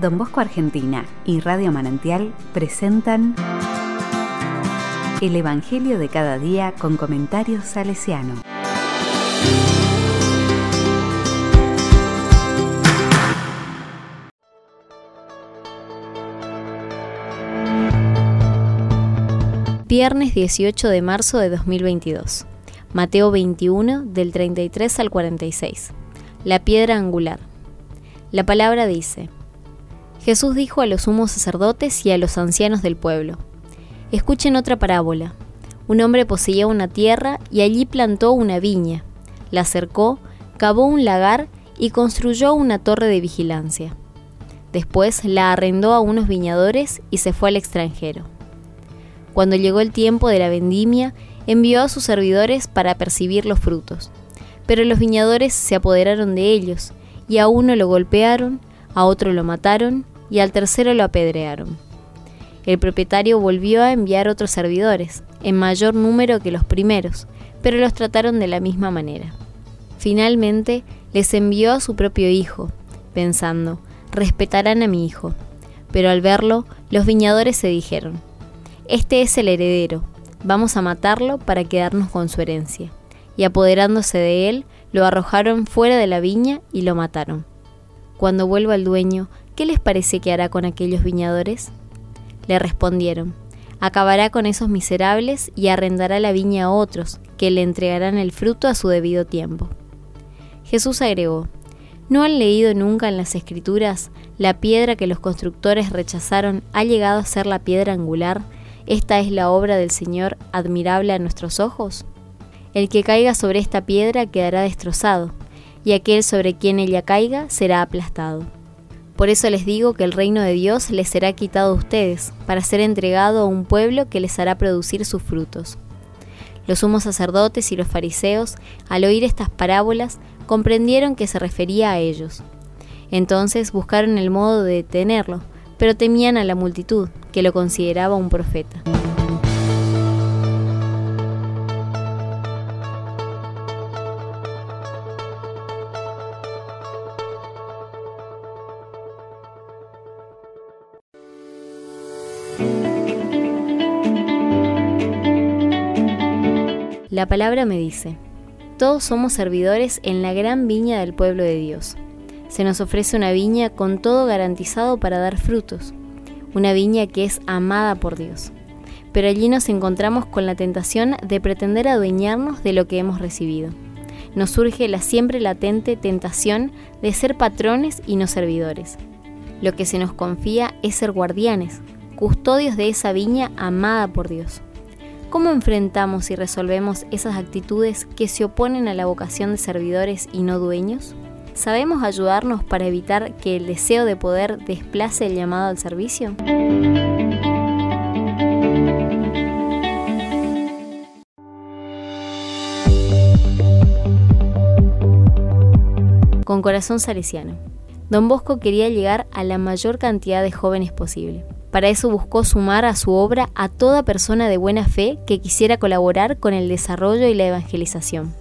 Don Bosco Argentina y Radio Manantial presentan El Evangelio de cada día con comentarios salesiano. Viernes 18 de marzo de 2022. Mateo 21 del 33 al 46. La piedra angular. La palabra dice, Jesús dijo a los sumos sacerdotes y a los ancianos del pueblo, Escuchen otra parábola. Un hombre poseía una tierra y allí plantó una viña, la cercó, cavó un lagar y construyó una torre de vigilancia. Después la arrendó a unos viñadores y se fue al extranjero. Cuando llegó el tiempo de la vendimia, envió a sus servidores para percibir los frutos. Pero los viñadores se apoderaron de ellos, y a uno lo golpearon, a otro lo mataron, y al tercero lo apedrearon. El propietario volvió a enviar otros servidores, en mayor número que los primeros, pero los trataron de la misma manera. Finalmente, les envió a su propio hijo, pensando, respetarán a mi hijo. Pero al verlo, los viñadores se dijeron, este es el heredero, vamos a matarlo para quedarnos con su herencia. Y apoderándose de él, lo arrojaron fuera de la viña y lo mataron. Cuando vuelva el dueño, ¿qué les parece que hará con aquellos viñadores? Le respondieron, acabará con esos miserables y arrendará la viña a otros, que le entregarán el fruto a su debido tiempo. Jesús agregó, ¿no han leído nunca en las Escrituras la piedra que los constructores rechazaron ha llegado a ser la piedra angular? ¿Esta es la obra del Señor admirable a nuestros ojos? El que caiga sobre esta piedra quedará destrozado, y aquel sobre quien ella caiga será aplastado. Por eso les digo que el reino de Dios les será quitado a ustedes, para ser entregado a un pueblo que les hará producir sus frutos. Los sumos sacerdotes y los fariseos, al oír estas parábolas, comprendieron que se refería a ellos. Entonces buscaron el modo de detenerlo, pero temían a la multitud, que lo consideraba un profeta. La palabra me dice, todos somos servidores en la gran viña del pueblo de Dios. Se nos ofrece una viña con todo garantizado para dar frutos, una viña que es amada por Dios. Pero allí nos encontramos con la tentación de pretender adueñarnos de lo que hemos recibido. Nos surge la siempre latente tentación de ser patrones y no servidores. Lo que se nos confía es ser guardianes, custodios de esa viña amada por Dios. ¿Cómo enfrentamos y resolvemos esas actitudes que se oponen a la vocación de servidores y no dueños? ¿Sabemos ayudarnos para evitar que el deseo de poder desplace el llamado al servicio? Con corazón salesiano. Don Bosco quería llegar a la mayor cantidad de jóvenes posible. Para eso buscó sumar a su obra a toda persona de buena fe que quisiera colaborar con el desarrollo y la evangelización.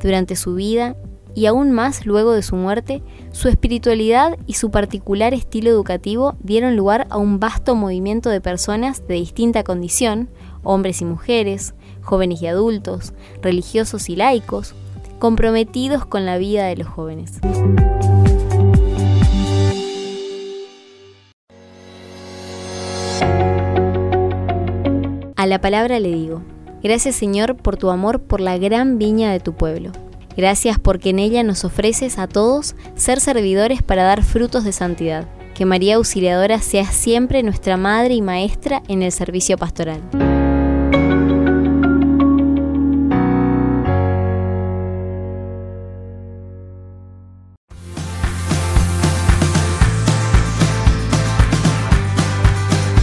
Durante su vida y aún más luego de su muerte, su espiritualidad y su particular estilo educativo dieron lugar a un vasto movimiento de personas de distinta condición, hombres y mujeres, jóvenes y adultos, religiosos y laicos, comprometidos con la vida de los jóvenes. A la palabra le digo, gracias Señor por tu amor por la gran viña de tu pueblo Gracias porque en ella nos ofreces a todos ser servidores para dar frutos de santidad. Que María Auxiliadora sea siempre nuestra madre y maestra en el servicio pastoral.